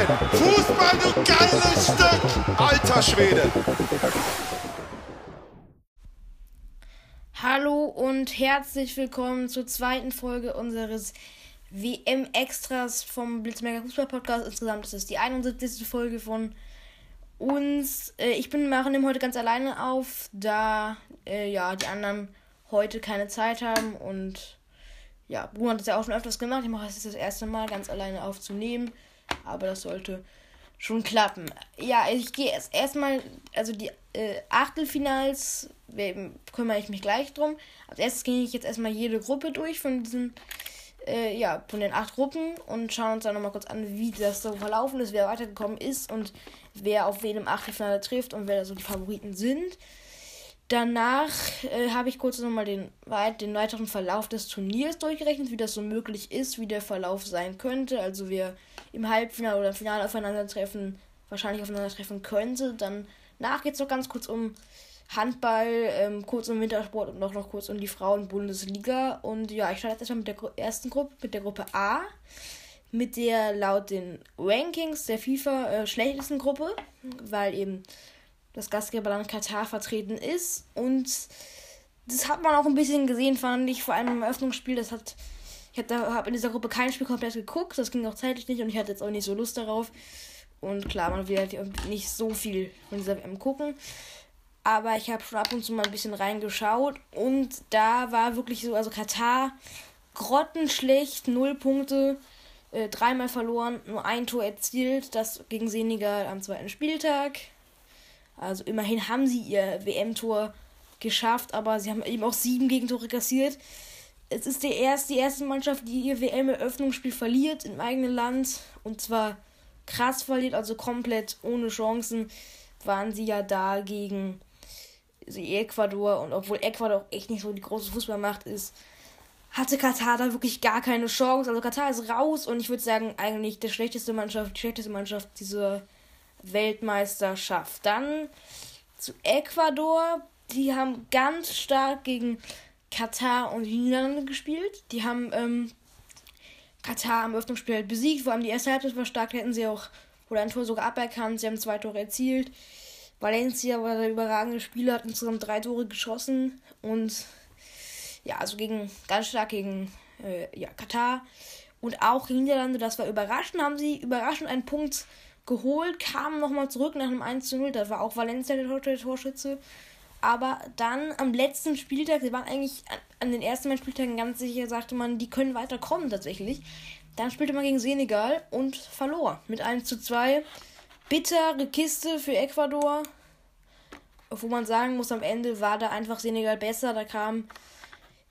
Fußball, du geiles Stück! Alter Schwede! Hallo und herzlich willkommen zur zweiten Folge unseres WM-Extras vom Blitzmerker Fußball-Podcast. Insgesamt ist es die 71. Folge von uns. Äh, ich bin mache nehme heute ganz alleine auf, da äh, ja die anderen heute keine Zeit haben und ja, Bruno hat es ja auch schon öfters gemacht. Ich mache es das erste Mal ganz alleine aufzunehmen. Aber das sollte schon klappen. Ja, ich gehe erst erstmal, also die äh, Achtelfinals kümmere ich mich gleich drum. Als erstes gehe ich jetzt erstmal jede Gruppe durch von diesen, äh, ja, von den acht Gruppen und schauen uns dann nochmal kurz an, wie das so verlaufen ist, wer weitergekommen ist und wer auf wen im Achtelfinale trifft und wer so die Favoriten sind. Danach äh, habe ich kurz nochmal den, den weiteren Verlauf des Turniers durchgerechnet, wie das so möglich ist, wie der Verlauf sein könnte. Also wir im Halbfinale oder im Finale aufeinandertreffen, wahrscheinlich aufeinandertreffen könnte. Danach geht es noch ganz kurz um Handball, ähm, kurz um Wintersport und noch, noch kurz um die Frauen-Bundesliga. Und ja, ich starte jetzt erstmal mit der Gru ersten Gruppe, mit der Gruppe A. Mit der laut den Rankings der FIFA äh, schlechtesten Gruppe, weil eben das Gastgeberland Katar vertreten ist. Und das hat man auch ein bisschen gesehen, fand ich, vor allem im Eröffnungsspiel. Das hat. Ich habe in dieser Gruppe kein Spiel komplett geguckt, das ging auch zeitlich nicht und ich hatte jetzt auch nicht so Lust darauf. Und klar, man will halt nicht so viel von dieser WM gucken. Aber ich habe schon ab und zu mal ein bisschen reingeschaut und da war wirklich so, also Katar grottenschlecht, null Punkte, äh, dreimal verloren, nur ein Tor erzielt, das gegen Senegal am zweiten Spieltag. Also immerhin haben sie ihr WM-Tor geschafft, aber sie haben eben auch sieben Gegentore kassiert. Es ist der erst, die erste Mannschaft, die ihr WM-Eröffnungsspiel verliert im eigenen Land. Und zwar krass verliert, also komplett ohne Chancen waren sie ja da gegen Ecuador. Und obwohl Ecuador auch echt nicht so die große Fußballmacht ist, hatte Katar da wirklich gar keine Chance. Also Katar ist raus und ich würde sagen, eigentlich die schlechteste Mannschaft, die schlechteste Mannschaft dieser Weltmeisterschaft. Dann zu Ecuador. Die haben ganz stark gegen Katar und die Niederlande gespielt. Die haben ähm, Katar am Öffnungsspiel halt besiegt. Vor allem die erste Halbzeit war stark. Hätten sie auch oder ein Tor sogar aberkannt. Sie haben zwei Tore erzielt. Valencia war der überragende Spieler, hat insgesamt drei Tore geschossen. Und ja, also gegen ganz stark gegen äh, ja, Katar. Und auch gegen Niederlande, das war überraschend, haben sie überraschend einen Punkt geholt, kamen nochmal zurück nach einem 1 zu 0. Da war auch Valencia der Torschütze. Aber dann am letzten Spieltag, sie waren eigentlich an, den ersten beiden Spieltagen ganz sicher, sagte man, die können weiterkommen tatsächlich. Dann spielte man gegen Senegal und verlor mit 1 zu 2. Bittere Kiste für Ecuador. Wo man sagen muss, am Ende war da einfach Senegal besser. Da kam,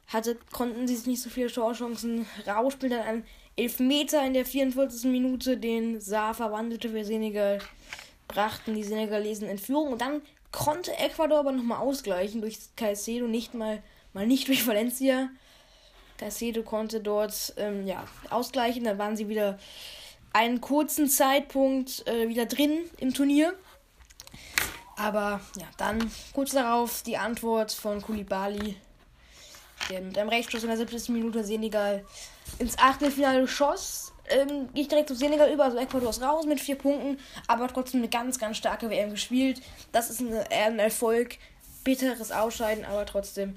hatte, konnten sie sich nicht so viele Torchancen rausspielen. Dann ein Elfmeter in der 44. Minute, den Saar verwandelte für Senegal, brachten die Senegalesen in Führung. Und dann konnte Ecuador aber nochmal ausgleichen durch Caicedo, nicht mal, mal nicht durch Valencia. Caicedo konnte dort ähm, ja, ausgleichen. Dann waren sie wieder einen kurzen Zeitpunkt äh, wieder drin im Turnier. Aber ja, dann kurz darauf die Antwort von Kulibali, der mit einem Rechtsstoß in der 70. Minute Senegal ins Achtelfinale schoss. Ähm, gehe ich direkt zu Senegal über, also Ecuador ist raus mit vier Punkten, aber trotzdem eine ganz, ganz starke WM gespielt. Das ist eine, ein Erfolg. Bitteres Ausscheiden, aber trotzdem,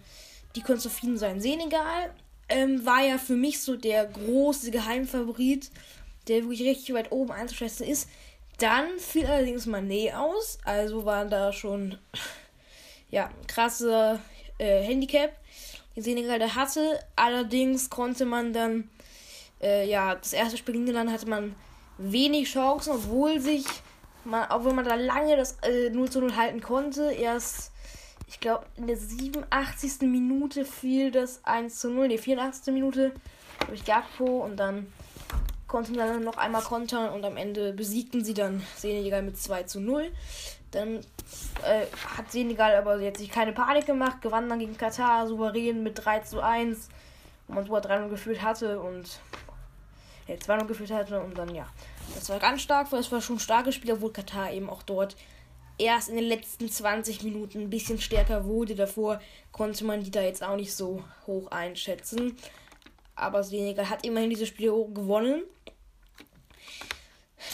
die können zufrieden sein. Senegal ähm, war ja für mich so der große Geheimfavorit, der wirklich richtig weit oben einzuschätzen ist. Dann fiel allerdings Manet aus, also waren da schon ja krasse äh, Handicap die Senegal da hatte. Allerdings konnte man dann, äh, ja, das erste Spiel gegen Niederlande hatte man wenig Chancen, obwohl sich, man, obwohl man da lange das äh, 0 zu 0 halten konnte. Erst, ich glaube, in der 87. Minute fiel das 1 zu 0, die 84. Minute durch Gakpo und dann konnten dann noch einmal kontern und am Ende besiegten sie dann Senegal mit 2 zu 0. Dann äh, hat Senegal aber jetzt sich keine Panik gemacht, gewann dann gegen Katar souverän mit 3 zu 1, wo man sogar 3 gefühlt hatte und ja, 2 0 gefühlt hatte und dann ja. Das war ganz stark, weil es war schon ein starkes Spiel, obwohl Katar eben auch dort erst in den letzten 20 Minuten ein bisschen stärker wurde. Davor konnte man die da jetzt auch nicht so hoch einschätzen. Aber Senegal hat immerhin dieses Spiel gewonnen.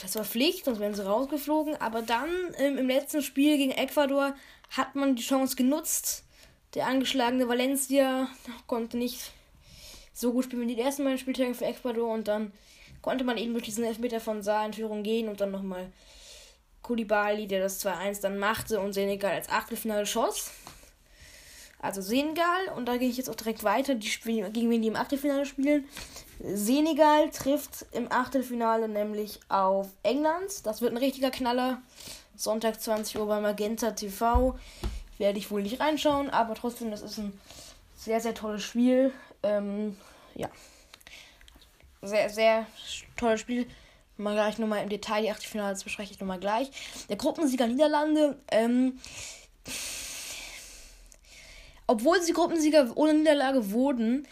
Das war Pflicht, sonst wären sie rausgeflogen. Aber dann ähm, im letzten Spiel gegen Ecuador hat man die Chance genutzt. Der angeschlagene Valencia konnte nicht so gut spielen wie die ersten beiden Spieltage für Ecuador. Und dann konnte man eben durch diesen Elfmeter von Saar in Führung gehen und dann nochmal Kulibali, der das 2-1 dann machte und Senegal als Achtelfinale schoss. Also Senegal, und da gehe ich jetzt auch direkt weiter, die spielen, gegen wen die im Achtelfinale spielen. Senegal trifft im Achtelfinale nämlich auf England. Das wird ein richtiger Knaller. Sonntag 20 Uhr bei Magenta TV. Werde ich wohl nicht reinschauen, aber trotzdem, das ist ein sehr, sehr tolles Spiel. Ähm, ja. Sehr, sehr tolles Spiel. Mal gleich nochmal im Detail die Achtelfinale, das bespreche ich nochmal gleich. Der Gruppensieger Niederlande, ähm, obwohl sie Gruppensieger ohne Niederlage wurden,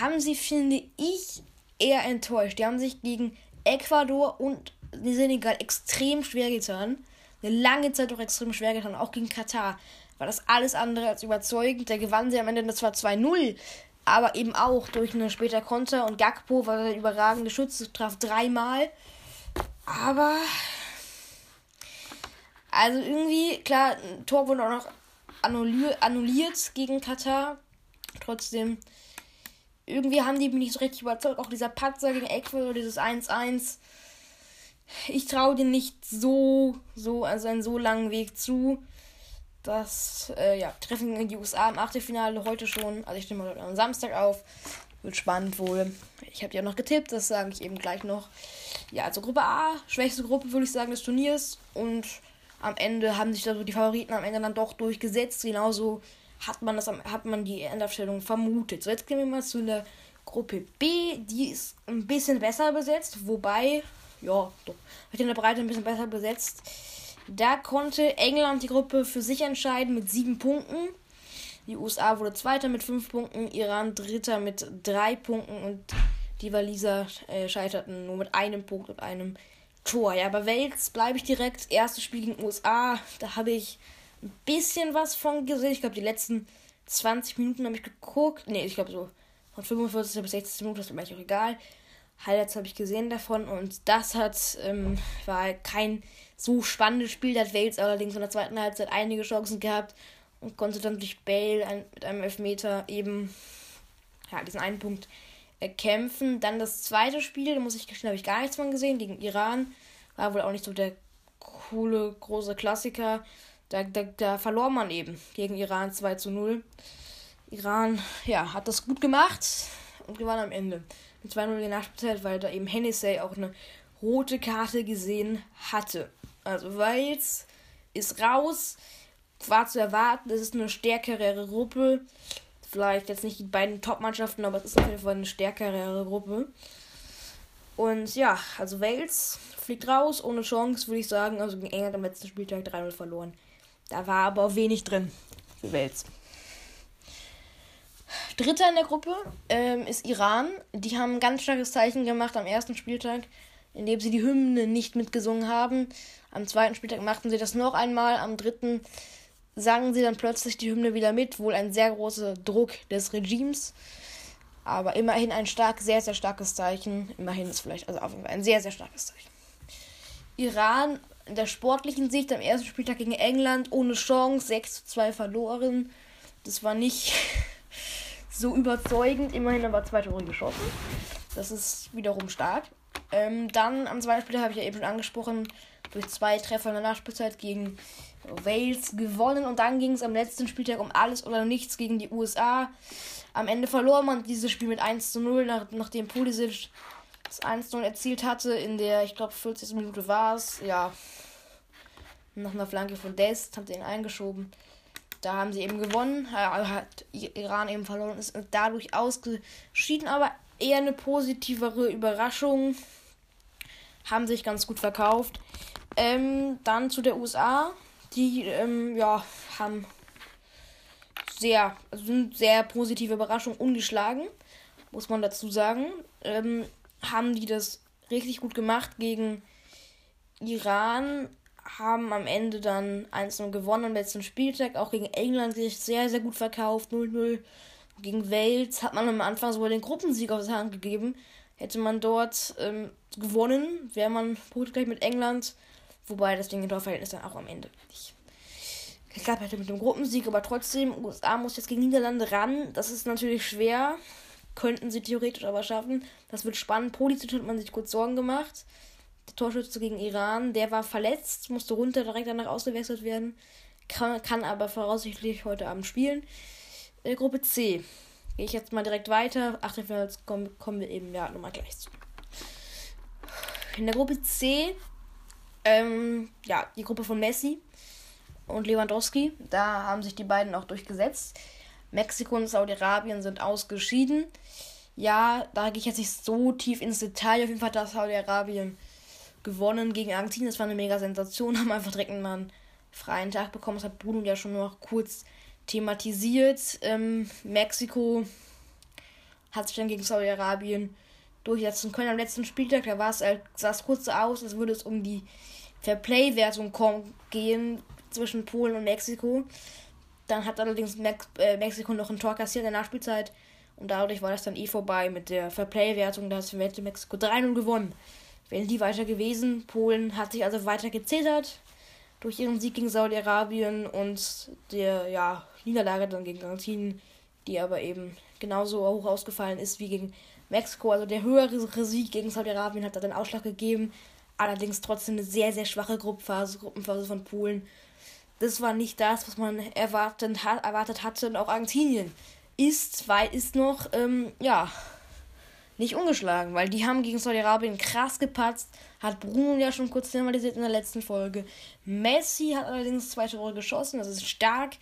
haben sie, finde ich, eher enttäuscht. Die haben sich gegen Ecuador und Senegal extrem schwer getan. Eine lange Zeit auch extrem schwer getan. Auch gegen Katar war das alles andere als überzeugend. Da gewannen sie am Ende zwar 2-0, aber eben auch durch eine später Konter. Und Gakpo war der überragende Schütze, traf dreimal. Aber. Also irgendwie, klar, ein Tor wurde auch noch annulliert, gegen Katar. Trotzdem, irgendwie haben die mich nicht so richtig überzeugt. Auch dieser Patzer gegen Ecuador, dieses 1-1. Ich traue dir nicht so, so, also einen so langen Weg zu. Das, äh, ja, Treffen in die USA im Achtelfinale heute schon. Also ich nehme mal am Samstag auf. Wird spannend wohl. Ich habe ja noch getippt, das sage ich eben gleich noch. Ja, also Gruppe A, schwächste Gruppe, würde ich sagen, des Turniers. Und am Ende haben sich da so die Favoriten am Ende dann doch durchgesetzt. Genauso hat man das hat man die Endaufstellung vermutet. So, jetzt gehen wir mal zu der Gruppe B. Die ist ein bisschen besser besetzt, wobei, ja, doch, in der Breite ein bisschen besser besetzt. Da konnte England die Gruppe für sich entscheiden mit sieben Punkten. Die USA wurde Zweiter mit fünf Punkten, Iran Dritter mit drei Punkten und die Waliser äh, scheiterten nur mit einem Punkt und einem Tor. Ja, bei Wales bleibe ich direkt. Erstes Spiel gegen USA. Da habe ich ein bisschen was von gesehen. Ich glaube, die letzten 20 Minuten habe ich geguckt. Ne, ich glaube so von 45 bis 60 Minuten, das ist mir eigentlich auch egal. Highlights habe ich gesehen davon und das hat ähm, war kein so spannendes Spiel. Da hat Wales allerdings in der zweiten Halbzeit einige Chancen gehabt und konnte dann durch Bale ein, mit einem Elfmeter eben ja, diesen einen Punkt kämpfen. Dann das zweite Spiel, da muss ich gestehen, habe ich gar nichts von gesehen, gegen Iran. War wohl auch nicht so der coole, große Klassiker. Da, da, da verlor man eben gegen Iran 2 zu 0. Iran, ja, hat das gut gemacht und gewann am Ende. Mit 2-0 in der Nachspielzeit, weil da eben Hennessy auch eine rote Karte gesehen hatte. Also Wales ist raus. War zu erwarten, es ist eine stärkere Gruppe vielleicht jetzt nicht die beiden Top-Mannschaften, aber es ist auf jeden Fall eine stärkere Gruppe. Und ja, also Wales fliegt raus, ohne Chance, würde ich sagen. Also gegen England am letzten Spieltag 3-0 verloren. Da war aber auch wenig drin für Wales. Dritter in der Gruppe ähm, ist Iran. Die haben ein ganz starkes Zeichen gemacht am ersten Spieltag, indem sie die Hymne nicht mitgesungen haben. Am zweiten Spieltag machten sie das noch einmal. Am dritten sangen sie dann plötzlich die Hymne wieder mit, wohl ein sehr großer Druck des Regimes. Aber immerhin ein stark, sehr, sehr starkes Zeichen. Immerhin ist vielleicht, also auf jeden Fall ein sehr, sehr starkes Zeichen. Iran in der sportlichen Sicht am ersten Spieltag gegen England ohne Chance, 6 zu 2 verloren. Das war nicht so überzeugend, immerhin aber zwei Tore geschossen. Das ist wiederum stark. Ähm, dann am zweiten Spieltag habe ich ja eben schon angesprochen, durch zwei Treffer in der Nachspielzeit gegen Wales gewonnen und dann ging es am letzten Spieltag um alles oder nichts gegen die USA. Am Ende verlor man dieses Spiel mit 1 zu 0, nach, nachdem Pulisic das 1 zu 0 erzielt hatte. In der, ich glaube, 40. Minute war es. Ja, nach einer Flanke von Dest haben sie ihn eingeschoben. Da haben sie eben gewonnen, hat Iran eben verloren, ist dadurch ausgeschieden, aber eher eine positivere Überraschung. Haben sich ganz gut verkauft. Ähm, dann zu der USA. Die, ähm, ja, haben sehr, sind sehr positive Überraschung ungeschlagen, muss man dazu sagen. Ähm, haben die das richtig gut gemacht gegen Iran, haben am Ende dann 1-0 gewonnen am letzten Spieltag, auch gegen England sich sehr, sehr gut verkauft, 0-0. Gegen Wales hat man am Anfang sogar den Gruppensieg aus der Hand gegeben. Hätte man dort ähm, gewonnen, wäre man punktgleich mit England. Wobei das Ding in Torverhältnis dann auch am Ende nicht geklappt hätte mit dem Gruppensieg. Aber trotzdem, USA muss jetzt gegen Niederlande ran. Das ist natürlich schwer. Könnten sie theoretisch aber schaffen. Das wird spannend. Politisch hat man sich kurz Sorgen gemacht. Der Torschütze gegen Iran, der war verletzt, musste runter, direkt danach ausgewechselt werden. Kann, kann aber voraussichtlich heute Abend spielen. Äh, Gruppe C. Gehe ich jetzt mal direkt weiter. Achtelfinals kommen, kommen wir eben ja nochmal gleich zu. In der Gruppe C, ähm, ja, die Gruppe von Messi und Lewandowski. Da haben sich die beiden auch durchgesetzt. Mexiko und Saudi-Arabien sind ausgeschieden. Ja, da gehe ich jetzt nicht so tief ins Detail. Auf jeden Fall hat Saudi-Arabien gewonnen gegen Argentinien. Das war eine mega Sensation. Haben einfach direkt einen freien Tag bekommen. Das hat Bruno ja schon noch kurz thematisiert. Ähm, Mexiko hat sich dann gegen Saudi-Arabien durchsetzen können am letzten Spieltag. Da war es, sah es kurz so aus, als würde es um die Fairplay-Wertung gehen zwischen Polen und Mexiko. Dann hat allerdings Mex äh, Mexiko noch ein Tor kassiert in der Nachspielzeit. Und dadurch war das dann eh vorbei mit der Fairplay-Wertung. Da hat Mexiko 3-0 gewonnen. Wären die weiter gewesen. Polen hat sich also weiter gezittert durch ihren Sieg gegen Saudi-Arabien und der ja, Niederlage dann gegen Argentinien, die aber eben genauso hoch ausgefallen ist wie gegen Mexiko. Also der höhere Sieg gegen Saudi-Arabien hat da den Ausschlag gegeben. Allerdings trotzdem eine sehr, sehr schwache Gruppenphase, Gruppenphase von Polen. Das war nicht das, was man erwartet, erwartet hatte. Und auch Argentinien ist, weil ist noch, ähm, ja, nicht ungeschlagen, weil die haben gegen Saudi-Arabien krass gepatzt. Hat Bruno ja schon kurz thematisiert in der letzten Folge. Messi hat allerdings zwei Tore geschossen, das ist stark.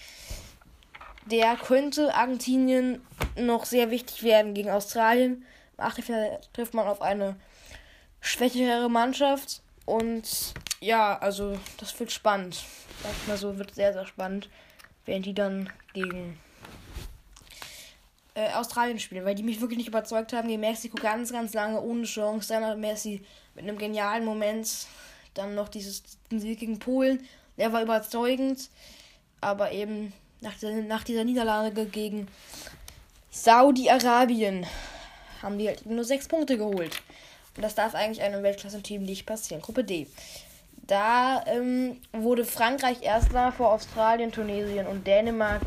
Der könnte Argentinien noch sehr wichtig werden gegen Australien. Im Achtelfinale trifft man auf eine schwächere Mannschaft. Und ja, also das wird spannend. Sag mal so, wird sehr, sehr spannend, wenn die dann gegen äh, Australien spielen, weil die mich wirklich nicht überzeugt haben. Gegen Mexiko ganz, ganz lange ohne Chance. Dann hat Messi mit einem genialen Moment dann noch dieses Sieg gegen Polen. Der war überzeugend, aber eben nach, der, nach dieser Niederlage gegen Saudi-Arabien haben die halt nur sechs Punkte geholt. Und das darf eigentlich einem Weltklasse-Team nicht passieren. Gruppe D. Da ähm, wurde Frankreich erster vor Australien, Tunesien und Dänemark.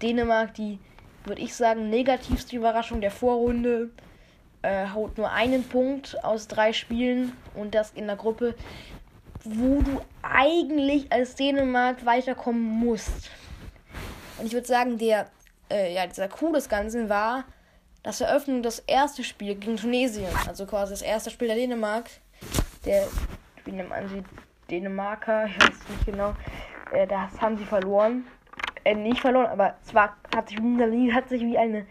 Dänemark, die würde ich sagen, negativste Überraschung der Vorrunde. Äh, haut nur einen Punkt aus drei Spielen und das in der Gruppe, wo du eigentlich als Dänemark weiterkommen musst. Und ich würde sagen, der, äh, ja, dieser Coup des Ganzen war das Eröffnung des ersten Spiels gegen Tunesien. Also quasi das erste Spiel der Dänemark. Der, wie nennt man sie? Dänemarker, ich weiß nicht genau. Äh, das haben sie verloren äh, nicht verloren, aber zwar hat sich, hat sich wie eine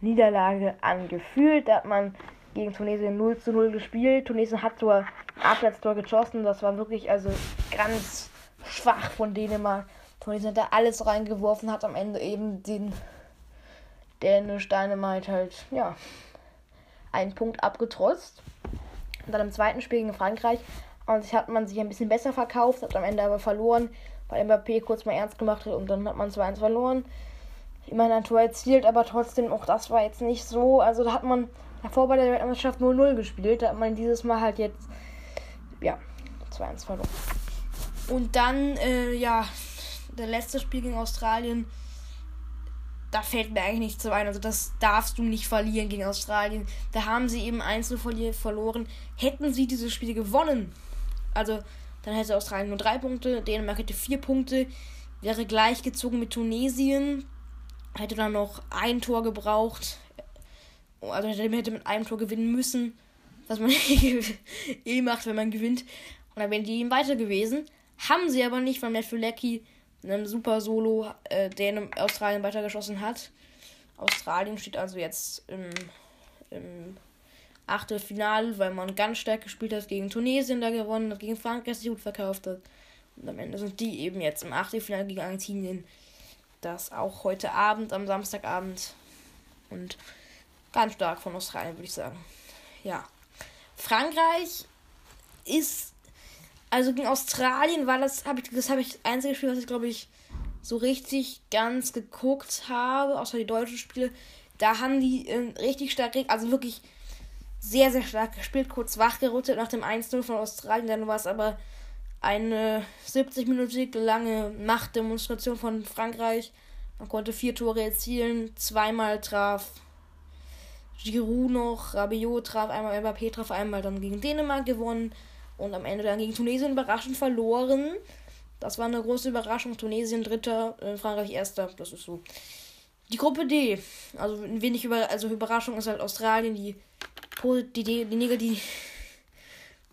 Niederlage angefühlt. Da hat man gegen Tunesien 0 zu 0 gespielt. Tunesien hat zwar ein Abseitstor geschossen, das war wirklich also ganz schwach von Dänemark. Tunesien hat da alles reingeworfen, hat am Ende eben den Dänisch Dynamite halt, ja, einen Punkt abgetrotzt. Und dann im zweiten Spiel gegen Frankreich hat man sich ein bisschen besser verkauft, hat am Ende aber verloren weil Mbappé kurz mal ernst gemacht hat und dann hat man 2-1 verloren. Immerhin ein Tor erzielt, aber trotzdem, auch das war jetzt nicht so. Also da hat man davor bei der Weltmeisterschaft 0-0 gespielt. Da hat man dieses Mal halt jetzt, ja, 2-1 verloren. Und dann, äh, ja, der letzte Spiel gegen Australien, da fällt mir eigentlich nichts so ein. Also das darfst du nicht verlieren gegen Australien. Da haben sie eben 1 verloren. Hätten sie dieses Spiel gewonnen, also dann hätte Australien nur drei Punkte, Dänemark hätte vier Punkte, wäre gleichgezogen mit Tunesien, hätte dann noch ein Tor gebraucht. Also hätte mit einem Tor gewinnen müssen, was man eh macht, wenn man gewinnt. Und dann wären die eben weiter gewesen. Haben sie aber nicht, weil Matt Leckie in einem super Solo äh, Dänen Australien weitergeschossen hat. Australien steht also jetzt im, im Achtelfinale, weil man ganz stark gespielt hat, gegen Tunesien da gewonnen hat, gegen Frankreich sich gut verkauft hat. Und am Ende sind die eben jetzt im Achtelfinale gegen Argentinien. Das auch heute Abend, am Samstagabend. Und ganz stark von Australien, würde ich sagen. Ja. Frankreich ist. Also gegen Australien war das, habe ich, das habe ich das einzige Spiel, was ich glaube ich so richtig ganz geguckt habe, außer die deutschen Spiele. Da haben die äh, richtig stark, also wirklich sehr, sehr stark gespielt, kurz wachgerüttelt nach dem 1-0 von Australien. Dann war es aber eine 70-minütige lange Machtdemonstration von Frankreich. Man konnte vier Tore erzielen, zweimal traf Giroud noch, Rabiot traf einmal, Mbappé traf einmal, dann gegen Dänemark gewonnen und am Ende dann gegen Tunesien überraschend verloren. Das war eine große Überraschung. Tunesien dritter, Frankreich erster. Das ist so. Die Gruppe D. Also ein wenig über, also Überraschung ist halt Australien, die die, die, die negative.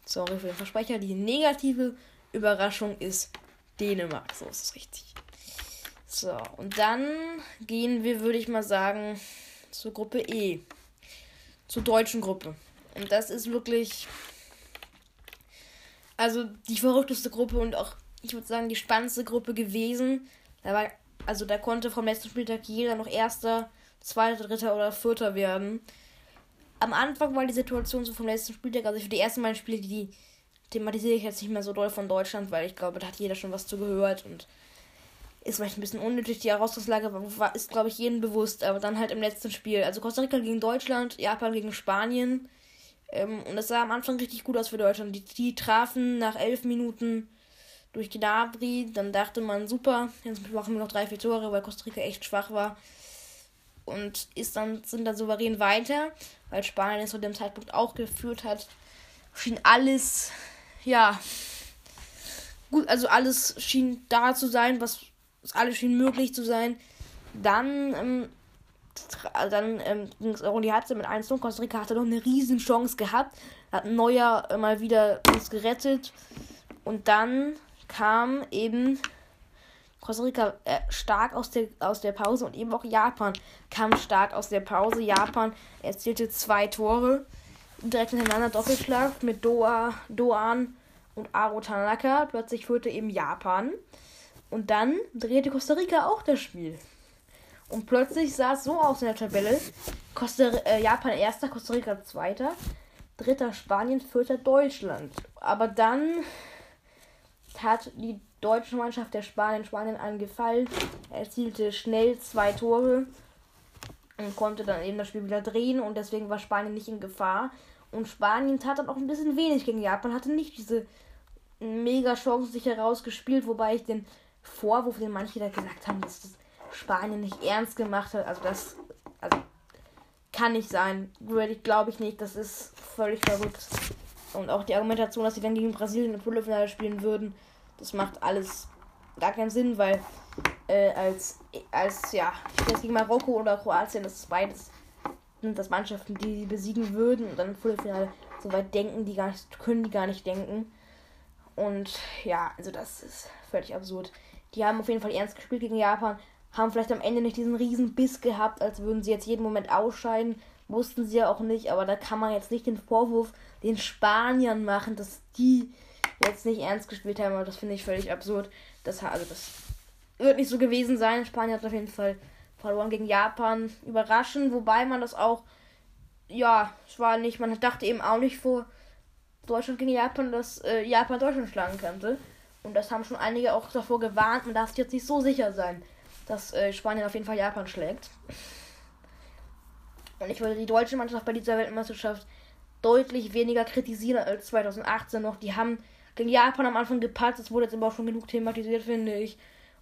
Sorry für den Versprecher. Die negative Überraschung ist Dänemark. So ist es richtig. So, und dann gehen wir, würde ich mal sagen, zur Gruppe E. Zur deutschen Gruppe. Und das ist wirklich. Also die verrückteste Gruppe und auch, ich würde sagen, die spannendste Gruppe gewesen. Da war, also da konnte vom letzten Spieltag jeder noch erster, zweiter, dritter oder vierter werden am Anfang war die Situation so vom letzten Spieltag, also für die ersten beiden Spiele, die thematisiere ich jetzt nicht mehr so doll von Deutschland, weil ich glaube, da hat jeder schon was zugehört und ist vielleicht ein bisschen unnötig. Die Herausgangslage war, ist, glaube ich, jedem bewusst, aber dann halt im letzten Spiel. Also Costa Rica gegen Deutschland, Japan gegen Spanien. Ähm, und das sah am Anfang richtig gut aus für Deutschland. Die, die trafen nach elf Minuten durch Gnabry. Dann dachte man, super, jetzt machen wir noch drei, vier Tore, weil Costa Rica echt schwach war und ist dann, sind dann souverän weiter, weil Spanien es zu dem Zeitpunkt auch geführt hat. Schien alles, ja, gut, also alles schien da zu sein, was alles schien möglich zu sein. Dann, ähm, dann ähm, ging es auch in die Halbzeit mit 1 Costa Rica hatte noch eine riesen Chance gehabt. Hat Neuer äh, mal wieder uns gerettet. Und dann kam eben Costa Rica äh, stark aus der, aus der Pause und eben auch Japan kam stark aus der Pause. Japan erzielte zwei Tore direkt hintereinander Doppelschlag mit Doa, Doan und Aro Tanaka. Plötzlich führte eben Japan. Und dann drehte Costa Rica auch das Spiel. Und plötzlich sah es so aus in der Tabelle. Costa, äh, Japan erster, Costa Rica zweiter, dritter Spanien, vierter Deutschland. Aber dann hat die deutsche Mannschaft der Spanien Spanien angefallen. Er erzielte schnell zwei Tore und konnte dann eben das Spiel wieder drehen und deswegen war Spanien nicht in Gefahr. Und Spanien tat dann auch ein bisschen wenig gegen Japan, hatte nicht diese mega Chance sich herausgespielt, wobei ich den Vorwurf, den manche da gesagt haben, dass das Spanien nicht ernst gemacht hat, also das also kann nicht sein. Glaube ich nicht, das ist völlig verrückt. Und auch die Argumentation, dass sie dann gegen Brasilien im Viertelfinale spielen würden, das macht alles gar keinen Sinn, weil äh, als, als, ja, jetzt gegen Marokko oder Kroatien, das ist beides, sind das Mannschaften, die sie besiegen würden und dann im Viertelfinale so weit denken, die gar nicht, können die gar nicht denken. Und ja, also das ist völlig absurd. Die haben auf jeden Fall ernst gespielt gegen Japan, haben vielleicht am Ende nicht diesen riesen Biss gehabt, als würden sie jetzt jeden Moment ausscheiden. Wussten sie ja auch nicht, aber da kann man jetzt nicht den Vorwurf den Spaniern machen, dass die jetzt nicht ernst gespielt haben, aber das finde ich völlig absurd. Das, also das wird nicht so gewesen sein. Spanien hat auf jeden Fall verloren gegen Japan. Überraschend, wobei man das auch, ja, es war nicht, man dachte eben auch nicht vor Deutschland gegen Japan, dass äh, Japan Deutschland schlagen könnte. Und das haben schon einige auch davor gewarnt. Man darf jetzt nicht so sicher sein, dass äh, Spanien auf jeden Fall Japan schlägt. Und ich würde die deutsche Mannschaft bei dieser Weltmeisterschaft deutlich weniger kritisieren als 2018 noch. Die haben gegen Japan am Anfang gepatzt, das wurde jetzt aber auch schon genug thematisiert, finde ich.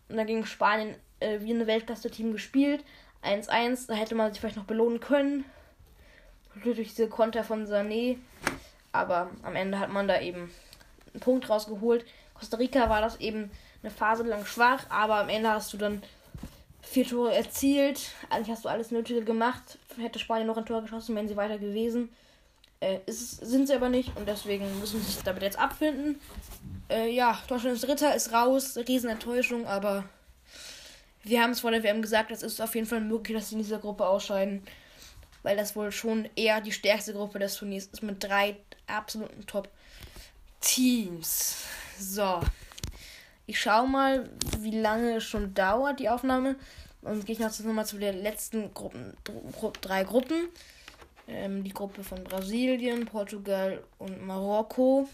Und dann gegen Spanien äh, wie ein Weltklasse-Team gespielt. 1-1, da hätte man sich vielleicht noch belohnen können. Durch diese Konter von Sané. Aber am Ende hat man da eben einen Punkt rausgeholt. Costa Rica war das eben eine Phase lang schwach, aber am Ende hast du dann vier Tore erzielt. Eigentlich hast du alles Nötige gemacht. Hätte Spanien noch ein Tor geschossen, wären sie weiter gewesen. Äh, ist, sind sie aber nicht und deswegen müssen sie sich damit jetzt abfinden. Äh, ja, Deutschland ist Dritter, ist raus, Riesenenttäuschung, aber wir haben es vor der WM gesagt, es ist auf jeden Fall möglich, dass sie in dieser Gruppe ausscheiden. weil das wohl schon eher die stärkste Gruppe des Turniers ist mit drei absoluten Top-Teams. So. Ich schaue mal, wie lange es schon dauert, die Aufnahme. Und gehe ich noch nochmal zu den letzten Gruppen, drei Gruppen. Ähm, die Gruppe von Brasilien, Portugal und Marokko.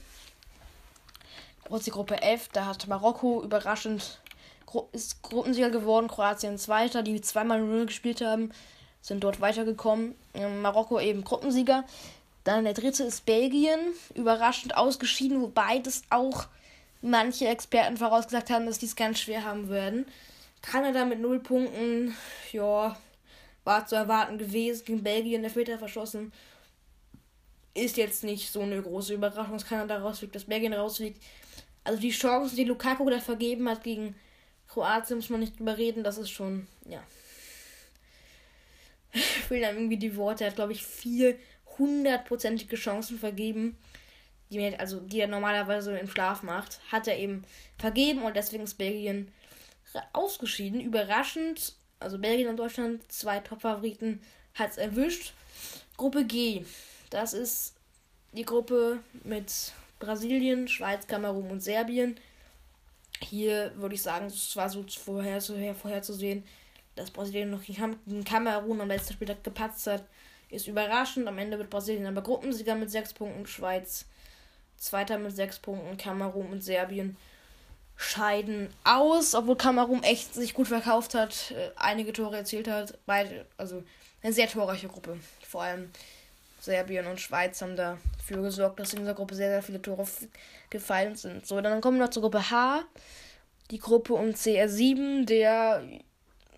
Das die Gruppe F, da hat Marokko überraschend ist Gruppensieger geworden, Kroatien Zweiter, die zweimal 0 gespielt haben, sind dort weitergekommen. Ähm, Marokko eben Gruppensieger. Dann der dritte ist Belgien, überraschend ausgeschieden, wobei das auch manche Experten vorausgesagt haben, dass die es ganz schwer haben werden. Kanada mit 0 Punkten, ja, war zu erwarten gewesen. Gegen Belgien der Vierter verschossen. Ist jetzt nicht so eine große Überraschung, dass Kanada rausfliegt, dass Belgien rausfliegt. Also die Chancen, die Lukaku da vergeben hat gegen Kroatien, muss man nicht drüber reden. Das ist schon, ja. Ich fehlen einem irgendwie die Worte. Er hat, glaube ich, vier hundertprozentige Chancen vergeben, die er, also, die er normalerweise im Schlaf macht. Hat er eben vergeben und deswegen ist Belgien ausgeschieden. Überraschend, also Belgien und Deutschland, zwei Top-Favoriten, hat es erwischt. Gruppe G, das ist die Gruppe mit Brasilien, Schweiz, Kamerun und Serbien. Hier würde ich sagen, es war so vorher, vorherzusehen, dass Brasilien noch gegen Kamerun am letzten Spieltag gepatzt hat. Ist überraschend. Am Ende wird Brasilien aber Gruppensieger mit 6 Punkten, Schweiz Zweiter mit 6 Punkten, Kamerun und Serbien scheiden aus, obwohl Kamerun echt sich gut verkauft hat, äh, einige Tore erzielt hat. Beide, also eine sehr torreiche Gruppe. Vor allem Serbien und Schweiz haben dafür gesorgt, dass in dieser Gruppe sehr, sehr viele Tore gefallen sind. So, dann kommen wir noch zur Gruppe H. Die Gruppe um CR7, der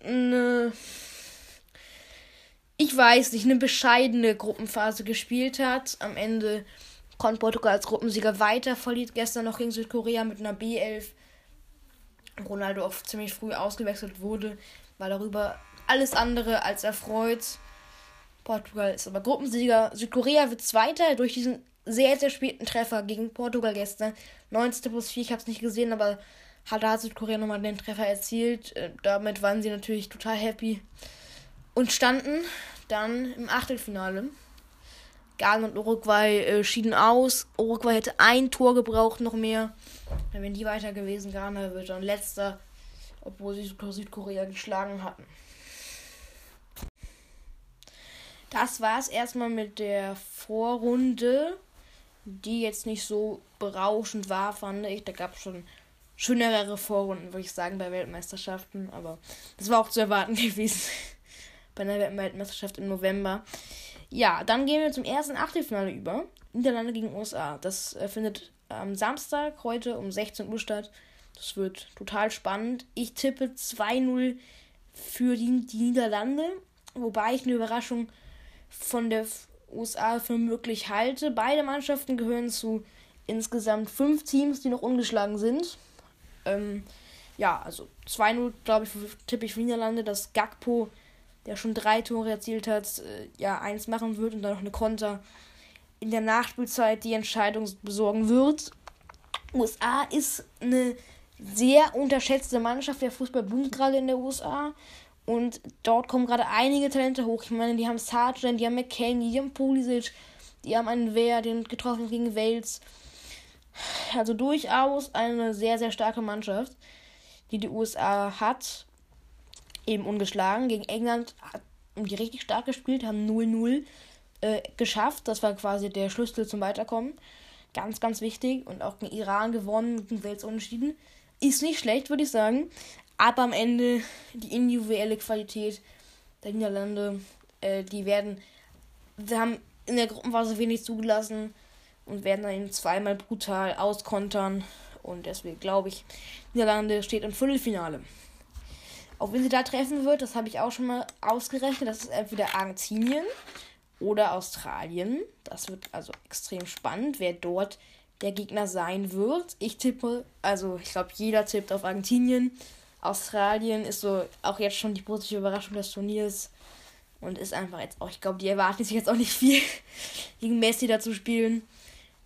eine, ich weiß nicht, eine bescheidene Gruppenphase gespielt hat. Am Ende konnte Portugal als Gruppensieger weiter, verliert gestern noch gegen Südkorea mit einer B11. Ronaldo auch ziemlich früh ausgewechselt wurde, war darüber alles andere als erfreut. Portugal ist aber Gruppensieger. Südkorea wird Zweiter durch diesen sehr, sehr späten Treffer gegen Portugal gestern. 90. plus 4, ich habe es nicht gesehen, aber hat, da Südkorea nochmal den Treffer erzielt. Äh, damit waren sie natürlich total happy und standen dann im Achtelfinale. Ghana und Uruguay äh, schieden aus. Uruguay hätte ein Tor gebraucht, noch mehr. Wären die weiter gewesen. Ghana wird dann letzter, obwohl sie Südkorea geschlagen hatten. Das war es erstmal mit der Vorrunde, die jetzt nicht so berauschend war, fand ich. Da gab es schon schönere Vorrunden, würde ich sagen, bei Weltmeisterschaften. Aber das war auch zu erwarten gewesen bei einer Weltmeisterschaft im November. Ja, dann gehen wir zum ersten Achtelfinale über. Niederlande gegen USA. Das äh, findet am Samstag heute um 16 Uhr statt. Das wird total spannend. Ich tippe 2-0 für die, die Niederlande. Wobei ich eine Überraschung von der USA für möglich halte. Beide Mannschaften gehören zu insgesamt fünf Teams, die noch ungeschlagen sind. Ähm, ja, also 2-0, glaube ich, tippe ich für Niederlande, dass Gakpo, der schon drei Tore erzielt hat, äh, ja, eins machen wird und dann noch eine Konter in der Nachspielzeit die Entscheidung besorgen wird. USA ist eine sehr unterschätzte Mannschaft. Der Fußball boomt gerade in der USA. Und dort kommen gerade einige Talente hoch. Ich meine, die haben Sargent, die haben McCain, die haben Pulisic, die haben einen Wehr, den getroffen gegen Wales. Also durchaus eine sehr, sehr starke Mannschaft, die die USA hat. Eben ungeschlagen. Gegen England haben die richtig stark gespielt, haben 0-0 äh, geschafft. Das war quasi der Schlüssel zum Weiterkommen. Ganz, ganz wichtig. Und auch gegen Iran gewonnen, gegen Wales unentschieden. Ist nicht schlecht, würde ich sagen. Aber am Ende die individuelle Qualität der Niederlande, äh, die werden, wir haben in der Gruppenphase wenig zugelassen und werden dann eben zweimal brutal auskontern. Und deswegen glaube ich, Niederlande steht im Viertelfinale. Auch wenn sie da treffen wird, das habe ich auch schon mal ausgerechnet, das ist entweder Argentinien oder Australien. Das wird also extrem spannend, wer dort der Gegner sein wird. Ich tippe, also ich glaube, jeder tippt auf Argentinien. Australien ist so auch jetzt schon die positive Überraschung des Turniers und ist einfach jetzt auch, ich glaube, die erwarten sich jetzt auch nicht viel gegen Messi da zu spielen.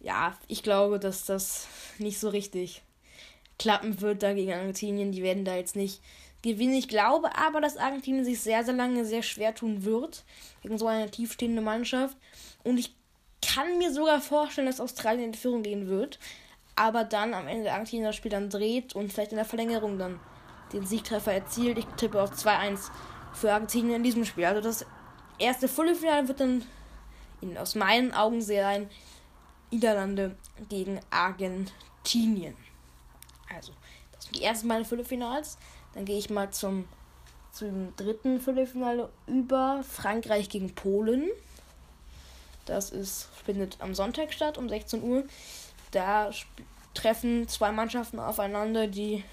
Ja, ich glaube, dass das nicht so richtig klappen wird da gegen Argentinien. Die werden da jetzt nicht gewinnen. Ich glaube aber, dass Argentinien sich sehr, sehr lange sehr schwer tun wird gegen so eine tiefstehende Mannschaft. Und ich kann mir sogar vorstellen, dass Australien in Führung gehen wird. Aber dann am Ende Argentinien das Spiel dann dreht und vielleicht in der Verlängerung dann den Siegtreffer erzielt. Ich tippe auf 2-1 für Argentinien in diesem Spiel. Also das erste Viertelfinale wird dann in, aus meinen Augen sein Niederlande gegen Argentinien. Also, das sind die ersten beiden Viertelfinals. Dann gehe ich mal zum, zum dritten Viertelfinale über. Frankreich gegen Polen. Das ist, findet am Sonntag statt, um 16 Uhr. Da treffen zwei Mannschaften aufeinander, die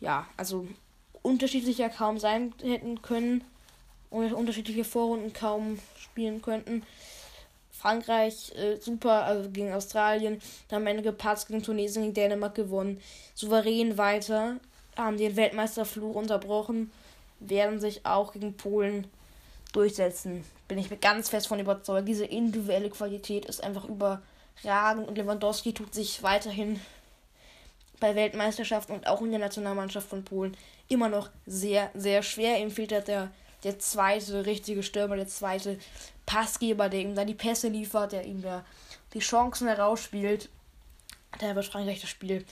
ja, also unterschiedlicher kaum sein hätten können unterschiedliche Vorrunden kaum spielen könnten. Frankreich äh, super, also gegen Australien, dann am Ende gepatzt gegen Tunesien, gegen Dänemark gewonnen. Souverän weiter, haben den Weltmeisterfluch unterbrochen, werden sich auch gegen Polen durchsetzen. Bin ich mir ganz fest von überzeugt. Diese individuelle Qualität ist einfach überragend und Lewandowski tut sich weiterhin bei Weltmeisterschaften und auch in der Nationalmannschaft von Polen immer noch sehr, sehr schwer. Ihm fehlt halt der, der zweite richtige Stürmer, der zweite Passgeber, der ihm dann die Pässe liefert, der ihm da die Chancen herausspielt. Der wird Frankreich das Spiel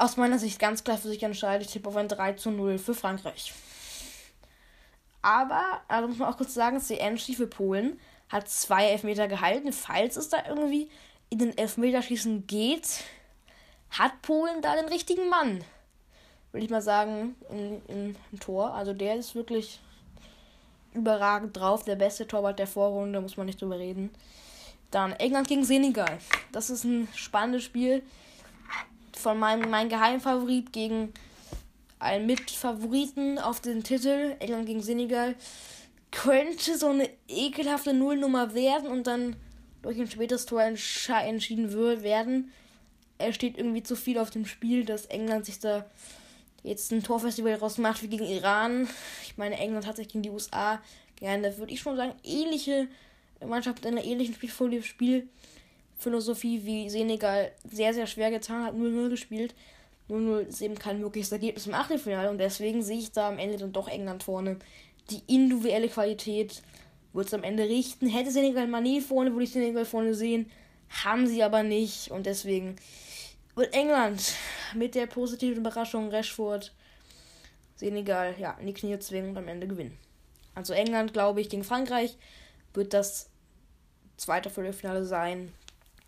aus meiner Sicht ganz klar für sich entscheidet. Ich tippe auf ein 3 zu 0 für Frankreich. Aber, also muss man auch kurz sagen, CN für Polen hat zwei Elfmeter gehalten. Falls es da irgendwie in den Elfmeterschießen geht, hat Polen da den richtigen Mann. Würde ich mal sagen, in, in, im Tor. Also der ist wirklich überragend drauf. Der beste Torwart der Vorrunde, muss man nicht drüber reden. Dann England gegen Senegal. Das ist ein spannendes Spiel. Von meinem mein Geheimfavorit gegen einen Mitfavoriten auf den Titel. England gegen Senegal. Könnte so eine ekelhafte Nullnummer werden und dann durch ein spätes Tor entschieden werden. Er steht irgendwie zu viel auf dem Spiel, dass England sich da jetzt ein Torfestival draus macht wie gegen Iran. Ich meine, England hat sich gegen die USA gerne, würde ich schon sagen, ähnliche Mannschaft mit einer ähnlichen Spielphilosophie wie Senegal sehr, sehr schwer getan hat, 0-0 gespielt. 0-0 ist eben kein mögliches Ergebnis im Achtelfinale und deswegen sehe ich da am Ende dann doch England vorne. Die individuelle Qualität wird es am Ende richten. Hätte Senegal Mané vorne, würde ich Senegal vorne sehen. Haben sie aber nicht und deswegen wird England mit der positiven Überraschung Rashford Senegal ja, in die Knie zwingen und am Ende gewinnen. Also England, glaube ich, gegen Frankreich wird das zweite Viertelfinale sein,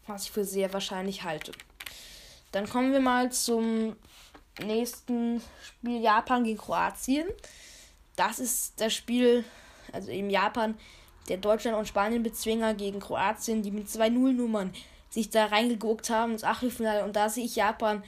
was ich für sehr wahrscheinlich halte. Dann kommen wir mal zum nächsten Spiel Japan gegen Kroatien. Das ist das Spiel, also eben Japan, der Deutschland und Spanien Bezwinger gegen Kroatien, die mit zwei Nullnummern sich da reingeguckt haben ins Achtelfinale. Und da sehe ich Japan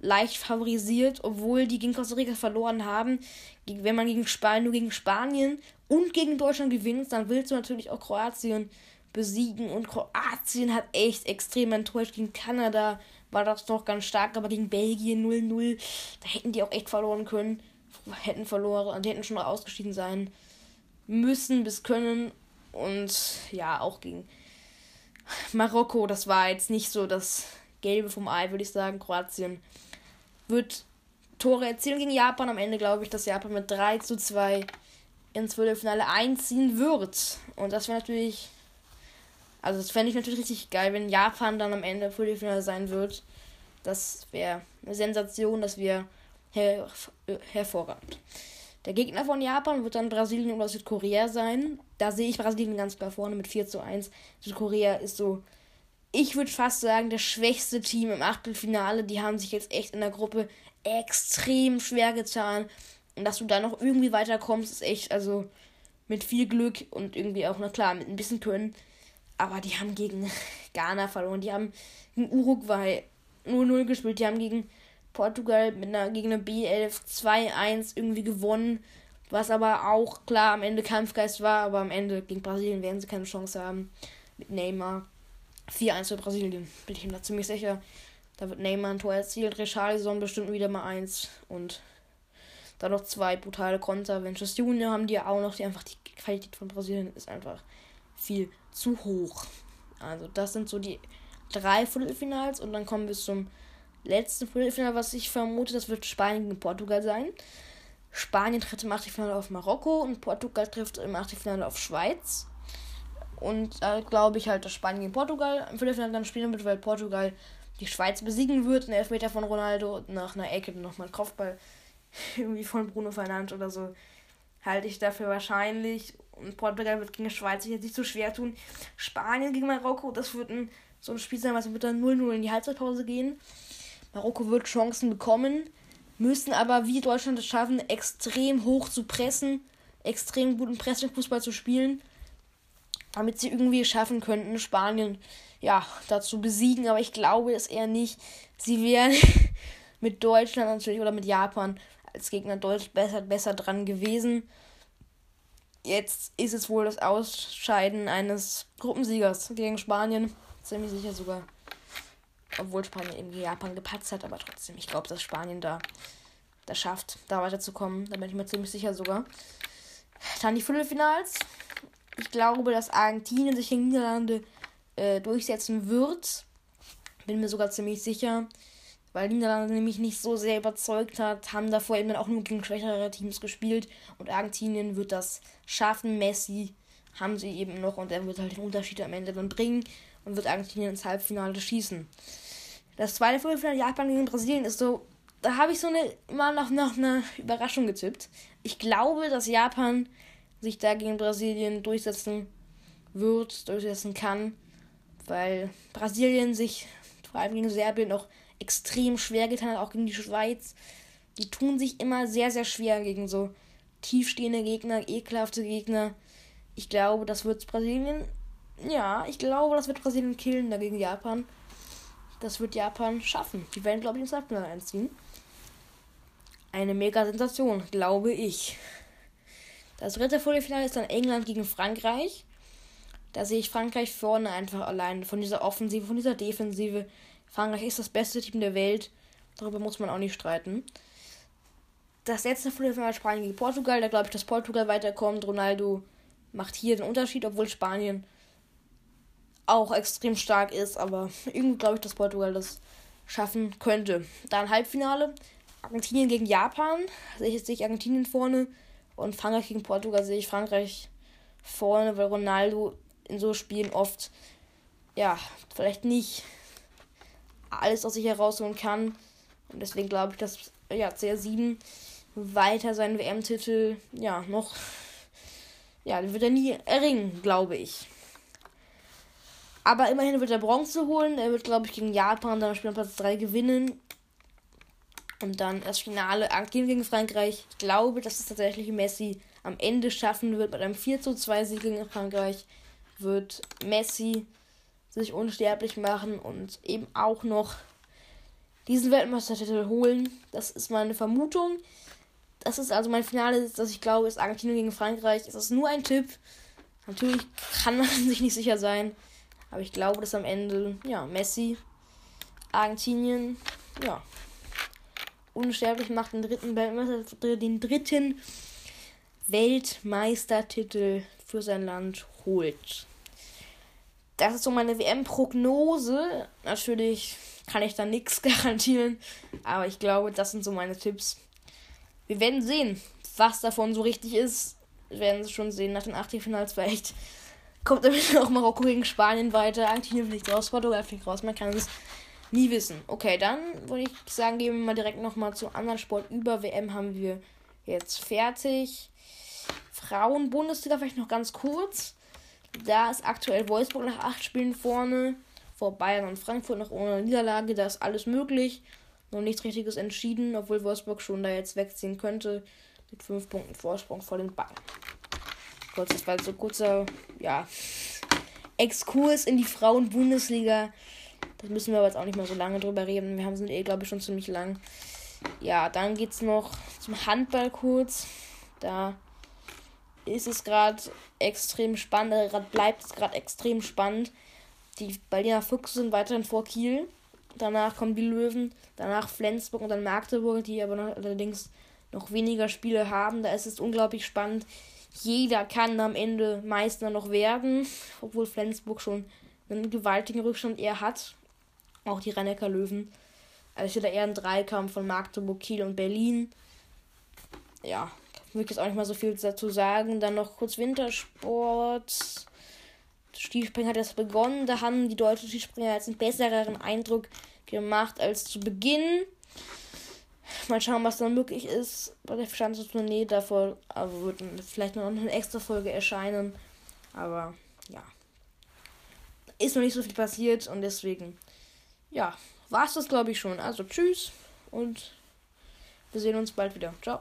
leicht favorisiert, obwohl die gegen Costa Rica verloren haben. Wenn man gegen Spanien, nur gegen Spanien und gegen Deutschland gewinnt, dann willst du natürlich auch Kroatien besiegen. Und Kroatien hat echt extrem enttäuscht. Gegen Kanada war das doch ganz stark, aber gegen Belgien 0-0, da hätten die auch echt verloren können. Hätten verloren, die hätten schon ausgeschieden sein müssen bis können. Und ja, auch gegen Marokko, das war jetzt nicht so das Gelbe vom Ei, würde ich sagen. Kroatien wird Tore erzielen gegen Japan. Am Ende glaube ich, dass Japan mit 3 zu 2 ins Viertelfinale einziehen wird. Und das wäre natürlich. Also, das fände ich natürlich richtig geil, wenn Japan dann am Ende Viertelfinale sein wird. Das wäre eine Sensation, das wäre her hervorragend. Der Gegner von Japan wird dann Brasilien oder Südkorea sein. Da sehe ich Brasilien ganz klar vorne mit 4 zu 1. Südkorea ist so, ich würde fast sagen, das schwächste Team im Achtelfinale. Die haben sich jetzt echt in der Gruppe extrem schwer getan. Und dass du da noch irgendwie weiterkommst, ist echt, also mit viel Glück und irgendwie auch, na klar, mit ein bisschen Können. Aber die haben gegen Ghana verloren. Die haben gegen Uruguay 0-0 gespielt. Die haben gegen Portugal mit einer, gegen eine B11 2-1 irgendwie gewonnen. Was aber auch klar am Ende Kampfgeist war, aber am Ende gegen Brasilien werden sie keine Chance haben. Mit Neymar. 4-1 für Brasilien, bin ich mir da ziemlich sicher. Da wird Neymar ein Tor erzielt, Richarlison bestimmt wieder mal eins und dann noch zwei brutale Konter. Ventures Junior haben die auch noch, die einfach die Qualität von Brasilien ist einfach viel zu hoch. Also das sind so die drei Viertelfinals und dann kommen wir zum letzten Viertelfinale, was ich vermute, das wird Spanien gegen Portugal sein. Spanien trifft im Achtelfinale auf Marokko und Portugal trifft im Achtelfinale auf Schweiz. Und da äh, glaube ich halt, dass Spanien gegen Portugal im Viertelfinale dann spielen wird, weil Portugal die Schweiz besiegen wird. Ein Elfmeter von Ronaldo nach einer Ecke nochmal Kopfball irgendwie von Bruno Fernandes oder so. Halte ich dafür wahrscheinlich. Und Portugal wird gegen die Schweiz sich jetzt nicht so schwer tun. Spanien gegen Marokko, das wird ein, so ein Spiel sein, was wird dann 0-0 in die Halbzeitpause gehen. Marokko wird Chancen bekommen, müssen aber wie Deutschland es schaffen, extrem hoch zu pressen, extrem guten Pressing-Fußball zu spielen, damit sie irgendwie schaffen könnten, Spanien ja, dazu besiegen. Aber ich glaube es eher nicht. Sie wären mit Deutschland natürlich oder mit Japan als Gegner deutlich besser, besser dran gewesen. Jetzt ist es wohl das Ausscheiden eines Gruppensiegers gegen Spanien. Ziemlich sicher sogar. Obwohl Spanien eben Japan gepatzt hat, aber trotzdem, ich glaube, dass Spanien da das schafft, da weiterzukommen. Da bin ich mir ziemlich sicher sogar. Dann die Viertelfinals. Ich glaube, dass Argentinien sich in Niederlande äh, durchsetzen wird. Bin mir sogar ziemlich sicher. Weil Niederlande nämlich nicht so sehr überzeugt hat, haben davor eben auch nur gegen schwächere Teams gespielt. Und Argentinien wird das schaffen. Messi haben sie eben noch und er wird halt den Unterschied am Ende dann bringen und wird Argentinien ins Halbfinale schießen. Das zweite Viertelfinale Japan gegen Brasilien ist so, da habe ich so eine immer noch nach einer Überraschung getippt. Ich glaube, dass Japan sich da gegen Brasilien durchsetzen wird, durchsetzen kann, weil Brasilien sich vor allem gegen Serbien auch extrem schwer getan hat, auch gegen die Schweiz. Die tun sich immer sehr, sehr schwer gegen so tiefstehende Gegner, ekelhafte Gegner. Ich glaube, das wird Brasilien. Ja, ich glaube, das wird Brasilien killen dagegen Japan. Das wird Japan schaffen. Die werden, glaube ich, ins Halbfinale einziehen. Eine mega Sensation, glaube ich. Das dritte Viertelfinale ist dann England gegen Frankreich. Da sehe ich Frankreich vorne einfach allein. Von dieser Offensive, von dieser Defensive. Frankreich ist das beste Team der Welt. Darüber muss man auch nicht streiten. Das letzte Viertelfinale Spanien gegen Portugal. Da glaube ich, dass Portugal weiterkommt. Ronaldo macht hier den Unterschied, obwohl Spanien auch extrem stark ist, aber irgendwie glaube ich, dass Portugal das schaffen könnte. Dann Halbfinale. Argentinien gegen Japan. Sehe ich, sehe ich Argentinien vorne. Und Frankreich gegen Portugal sehe ich Frankreich vorne, weil Ronaldo in so Spielen oft, ja, vielleicht nicht alles aus sich herausholen kann. Und deswegen glaube ich, dass ja, CR7 weiter seinen WM-Titel, ja, noch, ja, den wird er nie erringen, glaube ich. Aber immerhin wird er Bronze holen. Er wird, glaube ich, gegen Japan dann Spiel Platz 3 gewinnen. Und dann das Finale Argentinien gegen Frankreich. Ich glaube, dass es tatsächlich Messi am Ende schaffen wird. Mit einem 4 zu 2 Sieg gegen Frankreich wird Messi sich unsterblich machen und eben auch noch diesen Weltmeistertitel holen. Das ist meine Vermutung. Das ist also mein Finale, dass ich glaube, ist Argentinien gegen Frankreich. Es ist nur ein Tipp. Natürlich kann man sich nicht sicher sein. Aber ich glaube, dass am Ende, ja, Messi, Argentinien, ja, unsterblich macht, den dritten Weltmeister, den dritten Weltmeistertitel für sein Land holt. Das ist so meine WM-Prognose. Natürlich kann ich da nichts garantieren, aber ich glaube, das sind so meine Tipps. Wir werden sehen, was davon so richtig ist. Wir werden es schon sehen nach den Achtelfinals vielleicht kommt damit auch Marokko gegen Spanien weiter. Argentinien fliegt raus, Portugal fliegt raus. Man kann es nie wissen. Okay, dann würde ich sagen, gehen wir mal direkt nochmal zu anderen Sport über. WM haben wir jetzt fertig. Frauen-Bundesliga vielleicht noch ganz kurz. Da ist aktuell Wolfsburg nach acht Spielen vorne. Vor Bayern und Frankfurt noch ohne Niederlage. Da ist alles möglich. Noch nichts Richtiges entschieden, obwohl Wolfsburg schon da jetzt wegziehen könnte. Mit fünf Punkten Vorsprung vor den Bayern kurz, das war so kurzer, ja, Exkurs in die Frauen-Bundesliga. Das müssen wir aber jetzt auch nicht mehr so lange drüber reden. Wir haben sind eh, glaube ich, schon ziemlich lang. Ja, dann geht es noch zum Handball kurz. Da ist es gerade extrem spannend, gerade bleibt es gerade extrem spannend. Die Berliner Füchse sind weiterhin vor Kiel. Danach kommen die Löwen, danach Flensburg und dann Magdeburg, die aber noch, allerdings noch weniger Spiele haben. Da ist es unglaublich spannend, jeder kann am Ende Meister noch werden, obwohl Flensburg schon einen gewaltigen Rückstand eher hat. Auch die rhein Löwen. Also ich hätte eher einen Dreikampf von Magdeburg, Kiel und Berlin. ja, will jetzt auch nicht mal so viel dazu sagen. Dann noch kurz Wintersport. Skispringer hat jetzt begonnen. Da haben die deutschen Skispringer jetzt einen besseren Eindruck gemacht als zu Beginn. Mal schauen, was dann möglich ist bei der Schanzentournee. Davor aber wird vielleicht noch eine extra Folge erscheinen. Aber ja. Ist noch nicht so viel passiert und deswegen, ja, war es das glaube ich schon. Also tschüss und wir sehen uns bald wieder. Ciao.